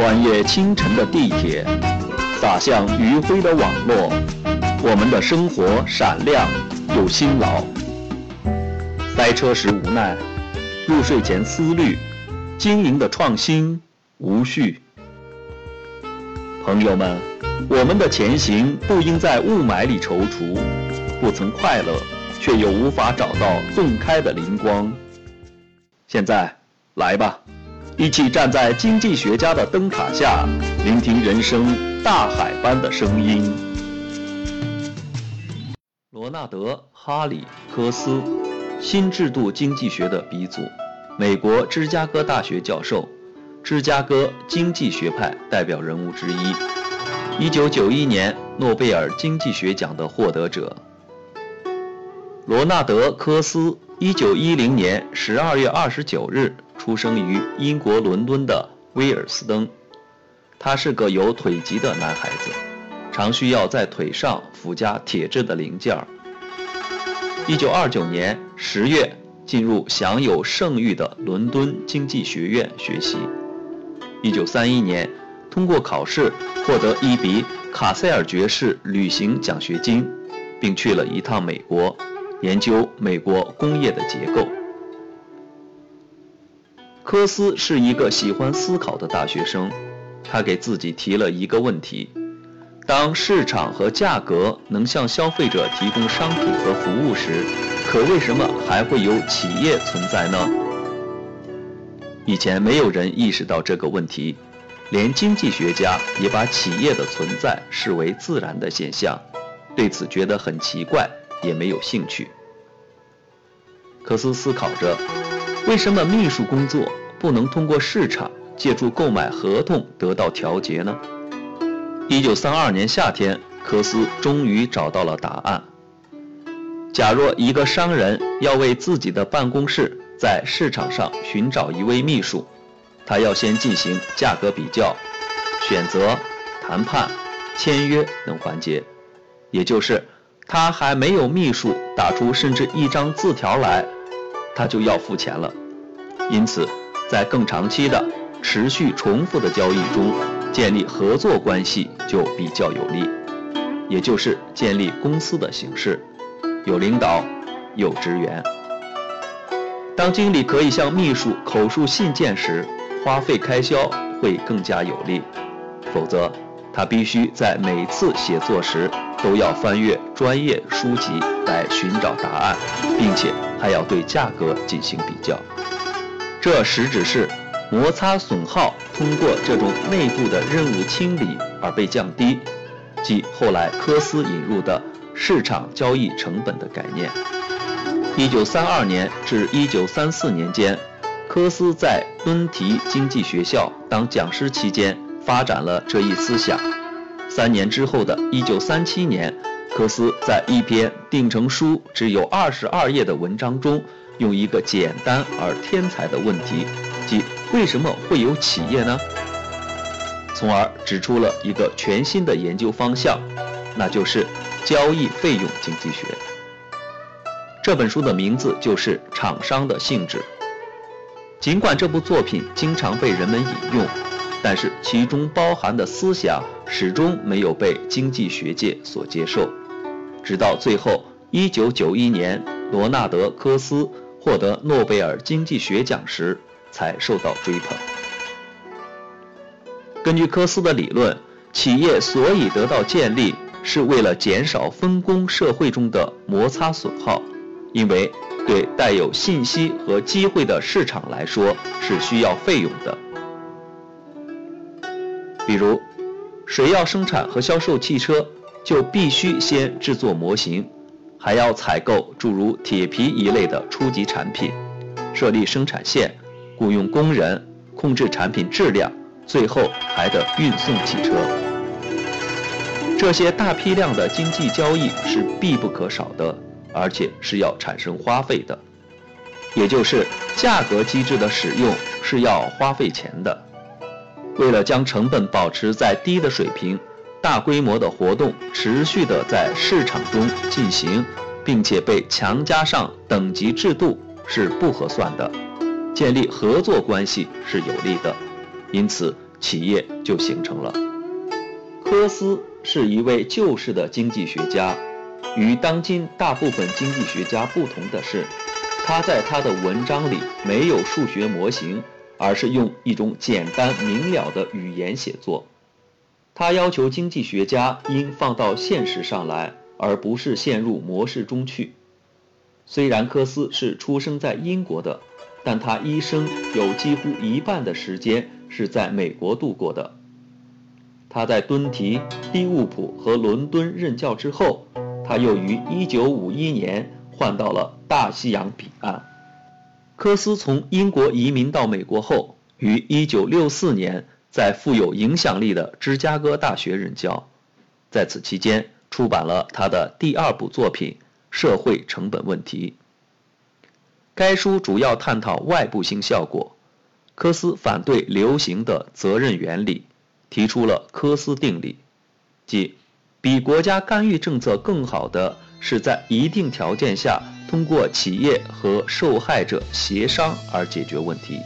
穿越清晨的地铁，洒向余晖的网络，我们的生活闪亮又辛劳。塞车时无奈，入睡前思虑，经营的创新无序。朋友们，我们的前行不应在雾霾里踌躇，不曾快乐，却又无法找到洞开的灵光。现在，来吧，一起站在经济学家的灯塔下，聆听人生大海般的声音。罗纳德·哈里科斯，新制度经济学的鼻祖，美国芝加哥大学教授，芝加哥经济学派代表人物之一，一九九一年诺贝尔经济学奖的获得者。罗纳德·科斯。一九一零年十二月二十九日出生于英国伦敦的威尔斯登，他是个有腿疾的男孩子，常需要在腿上附加铁质的零件儿。一九二九年十月进入享有盛誉的伦敦经济学院学习。一九三一年通过考试获得一笔卡塞尔爵士旅行奖学金，并去了一趟美国。研究美国工业的结构。科斯是一个喜欢思考的大学生，他给自己提了一个问题：当市场和价格能向消费者提供商品和服务时，可为什么还会有企业存在呢？以前没有人意识到这个问题，连经济学家也把企业的存在视为自然的现象，对此觉得很奇怪。也没有兴趣。科斯思考着，为什么秘书工作不能通过市场借助购买合同得到调节呢？一九三二年夏天，科斯终于找到了答案。假若一个商人要为自己的办公室在市场上寻找一位秘书，他要先进行价格比较、选择、谈判、签约等环节，也就是。他还没有秘书打出甚至一张字条来，他就要付钱了。因此，在更长期的、持续重复的交易中，建立合作关系就比较有利，也就是建立公司的形式，有领导，有职员。当经理可以向秘书口述信件时，花费开销会更加有利，否则。他必须在每次写作时都要翻阅专业书籍来寻找答案，并且还要对价格进行比较。这实质是摩擦损耗通过这种内部的任务清理而被降低，即后来科斯引入的市场交易成本的概念。一九三二年至一九三四年间，科斯在敦提经济学校当讲师期间。发展了这一思想。三年之后的一九三七年，科斯在一篇定成书只有二十二页的文章中，用一个简单而天才的问题，即为什么会有企业呢？从而指出了一个全新的研究方向，那就是交易费用经济学。这本书的名字就是《厂商的性质》。尽管这部作品经常被人们引用。但是其中包含的思想始终没有被经济学界所接受，直到最后，1991年罗纳德·科斯获得诺贝尔经济学奖时，才受到追捧。根据科斯的理论，企业所以得到建立，是为了减少分工社会中的摩擦损耗，因为对带有信息和机会的市场来说是需要费用的。比如，谁要生产和销售汽车，就必须先制作模型，还要采购诸如铁皮一类的初级产品，设立生产线，雇佣工人，控制产品质量，最后还得运送汽车。这些大批量的经济交易是必不可少的，而且是要产生花费的，也就是价格机制的使用是要花费钱的。为了将成本保持在低的水平，大规模的活动持续的在市场中进行，并且被强加上等级制度是不合算的。建立合作关系是有利的，因此企业就形成了。科斯是一位旧式的经济学家，与当今大部分经济学家不同的是，他在他的文章里没有数学模型，而是用一种简单明了的语言写作。他要求经济学家应放到现实上来，而不是陷入模式中去。虽然科斯是出生在英国的，但他一生有几乎一半的时间是在美国度过的。他在敦提、利物浦和伦敦任教之后，他又于1951年换到了大西洋彼岸。科斯从英国移民到美国后，于1964年在富有影响力的芝加哥大学任教，在此期间出版了他的第二部作品。社会成本问题。该书主要探讨外部性效果。科斯反对流行的责任原理，提出了科斯定理，即比国家干预政策更好的是在一定条件下通过企业和受害者协商而解决问题。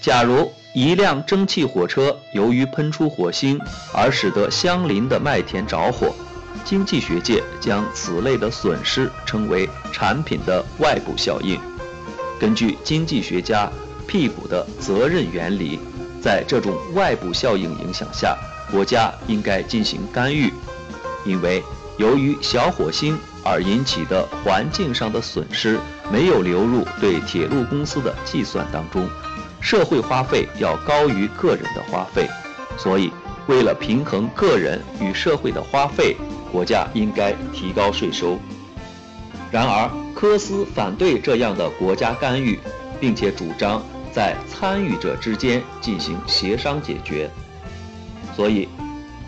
假如一辆蒸汽火车由于喷出火星而使得相邻的麦田着火。经济学界将此类的损失称为产品的外部效应。根据经济学家辟谷的责任原理，在这种外部效应影响下，国家应该进行干预，因为由于小火星而引起的环境上的损失没有流入对铁路公司的计算当中，社会花费要高于个人的花费，所以为了平衡个人与社会的花费。国家应该提高税收。然而，科斯反对这样的国家干预，并且主张在参与者之间进行协商解决。所以，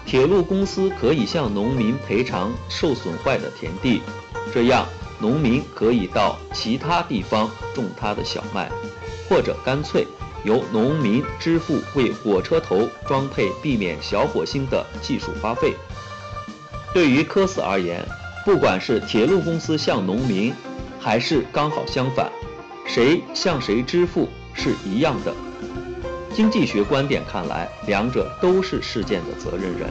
铁路公司可以向农民赔偿受损坏的田地，这样农民可以到其他地方种他的小麦，或者干脆由农民支付为火车头装配避免小火星的技术花费。对于科斯而言，不管是铁路公司向农民，还是刚好相反，谁向谁支付是一样的。经济学观点看来，两者都是事件的责任人。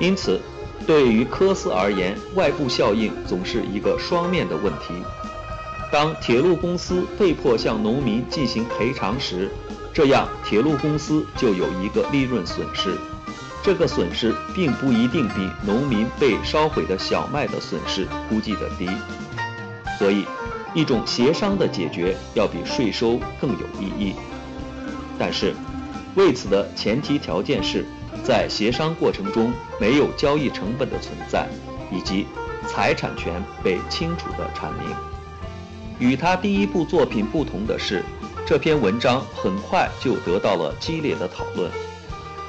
因此，对于科斯而言，外部效应总是一个双面的问题。当铁路公司被迫向农民进行赔偿时，这样铁路公司就有一个利润损失。这个损失并不一定比农民被烧毁的小麦的损失估计的低，所以，一种协商的解决要比税收更有意义。但是，为此的前提条件是，在协商过程中没有交易成本的存在，以及财产权被清楚地阐明。与他第一部作品不同的是，这篇文章很快就得到了激烈的讨论。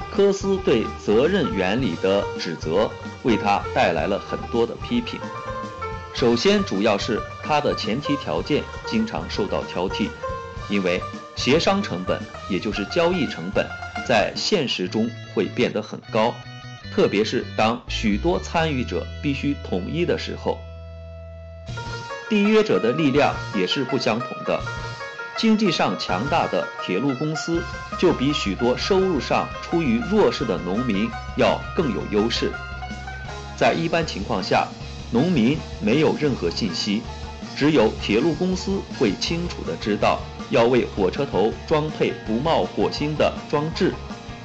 科斯对责任原理的指责，为他带来了很多的批评。首先，主要是他的前提条件经常受到挑剔，因为协商成本，也就是交易成本，在现实中会变得很高，特别是当许多参与者必须统一的时候。缔约者的力量也是不相同的。经济上强大的铁路公司，就比许多收入上处于弱势的农民要更有优势。在一般情况下，农民没有任何信息，只有铁路公司会清楚地知道要为火车头装配不冒火星的装置，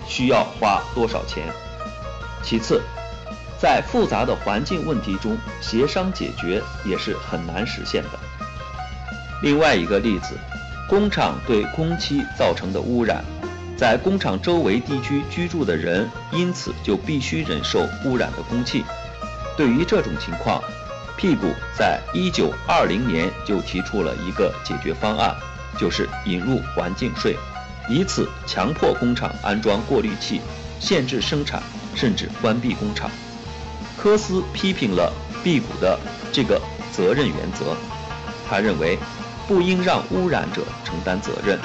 需要花多少钱。其次，在复杂的环境问题中，协商解决也是很难实现的。另外一个例子。工厂对空气造成的污染，在工厂周围地区居住的人，因此就必须忍受污染的空气。对于这种情况，屁股在一九二零年就提出了一个解决方案，就是引入环境税，以此强迫工厂安装过滤器，限制生产，甚至关闭工厂。科斯批评了辟谷的这个责任原则，他认为。不应让污染者承担责任，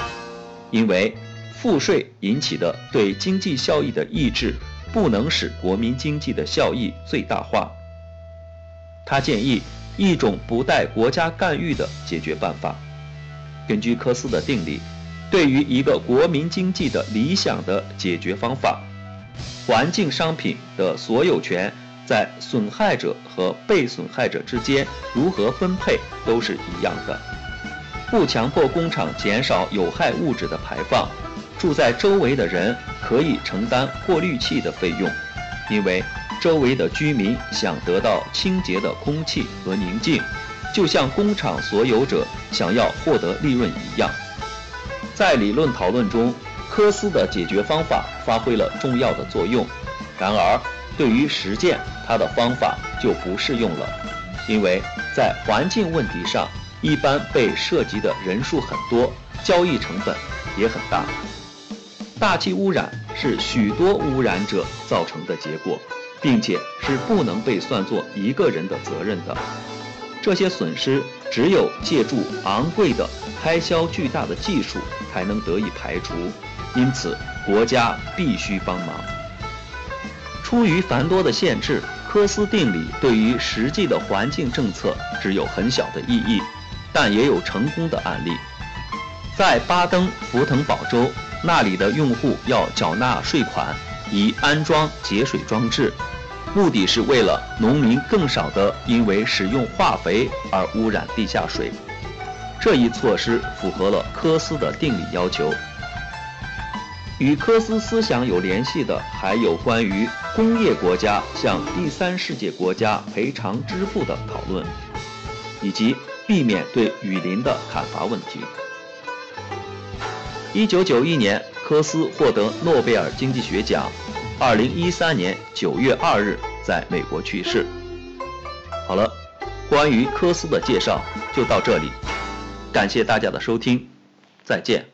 因为赋税引起的对经济效益的抑制，不能使国民经济的效益最大化。他建议一种不带国家干预的解决办法。根据科斯的定理，对于一个国民经济的理想的解决方法，环境商品的所有权在损害者和被损害者之间如何分配都是一样的。不强迫工厂减少有害物质的排放，住在周围的人可以承担过滤器的费用，因为周围的居民想得到清洁的空气和宁静，就像工厂所有者想要获得利润一样。在理论讨论中，科斯的解决方法发挥了重要的作用。然而，对于实践，它的方法就不适用了，因为在环境问题上。一般被涉及的人数很多，交易成本也很大。大气污染是许多污染者造成的结果，并且是不能被算作一个人的责任的。这些损失只有借助昂贵的、开销巨大的技术才能得以排除，因此国家必须帮忙。出于繁多的限制，科斯定理对于实际的环境政策只有很小的意义。但也有成功的案例，在巴登福腾堡州，那里的用户要缴纳税款以安装节水装置，目的是为了农民更少的因为使用化肥而污染地下水。这一措施符合了科斯的定理要求。与科斯思想有联系的还有关于工业国家向第三世界国家赔偿支付的讨论，以及。避免对雨林的砍伐问题。一九九一年，科斯获得诺贝尔经济学奖。二零一三年九月二日，在美国去世。好了，关于科斯的介绍就到这里，感谢大家的收听，再见。